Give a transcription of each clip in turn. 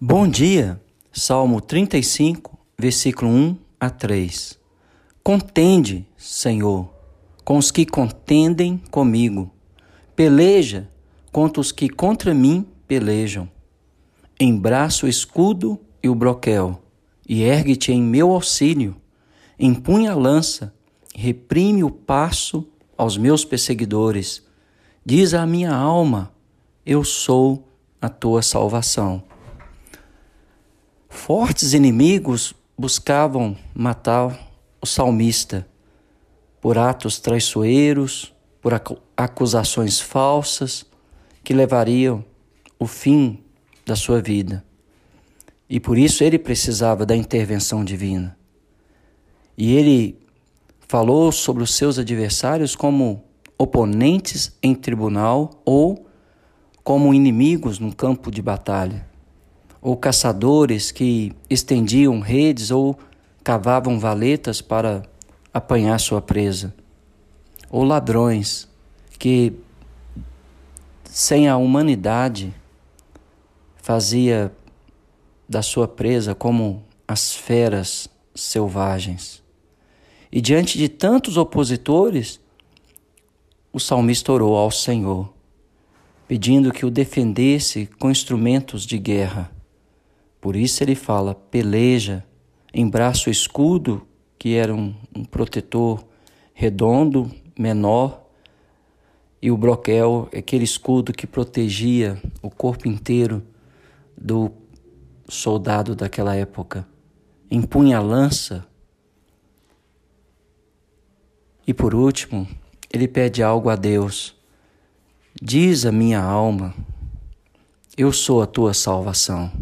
Bom dia, Salmo 35, versículo 1 a 3. Contende, Senhor, com os que contendem comigo. Peleja contra os que contra mim pelejam. Embraça o escudo e o broquel, e ergue-te em meu auxílio. Empunha a lança, reprime o passo aos meus perseguidores. Diz à minha alma: Eu sou a tua salvação. Fortes inimigos buscavam matar o salmista por atos traiçoeiros, por acusações falsas que levariam o fim da sua vida. E por isso ele precisava da intervenção divina. E ele falou sobre os seus adversários como oponentes em tribunal ou como inimigos no campo de batalha ou caçadores que estendiam redes ou cavavam valetas para apanhar sua presa, ou ladrões que, sem a humanidade, fazia da sua presa como as feras selvagens. E diante de tantos opositores, o salmista orou ao Senhor, pedindo que o defendesse com instrumentos de guerra. Por isso ele fala: peleja, embraça o escudo, que era um, um protetor redondo, menor, e o broquel, aquele escudo que protegia o corpo inteiro do soldado daquela época. Empunha a lança. E por último, ele pede algo a Deus. Diz a minha alma: Eu sou a tua salvação.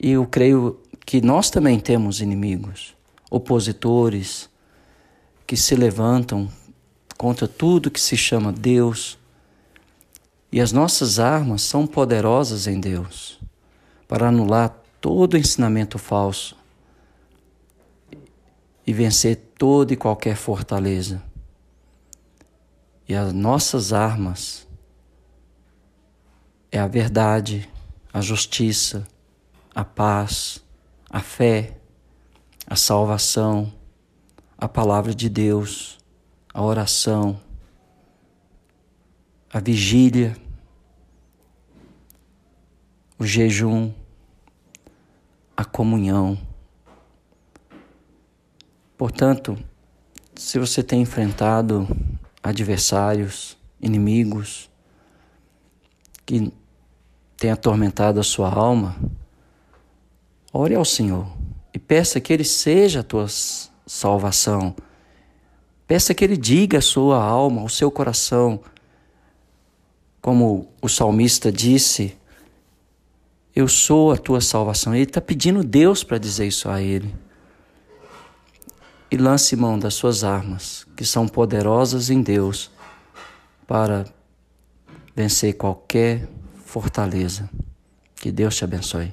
E eu creio que nós também temos inimigos, opositores, que se levantam contra tudo que se chama Deus. E as nossas armas são poderosas em Deus para anular todo ensinamento falso e vencer toda e qualquer fortaleza. E as nossas armas é a verdade, a justiça, a paz, a fé, a salvação, a palavra de Deus, a oração, a vigília, o jejum, a comunhão. Portanto, se você tem enfrentado adversários, inimigos que têm atormentado a sua alma, Ore ao Senhor e peça que Ele seja a tua salvação. Peça que Ele diga a sua alma, ao seu coração, como o salmista disse, eu sou a tua salvação. Ele está pedindo Deus para dizer isso a ele. E lance mão das suas armas, que são poderosas em Deus, para vencer qualquer fortaleza. Que Deus te abençoe.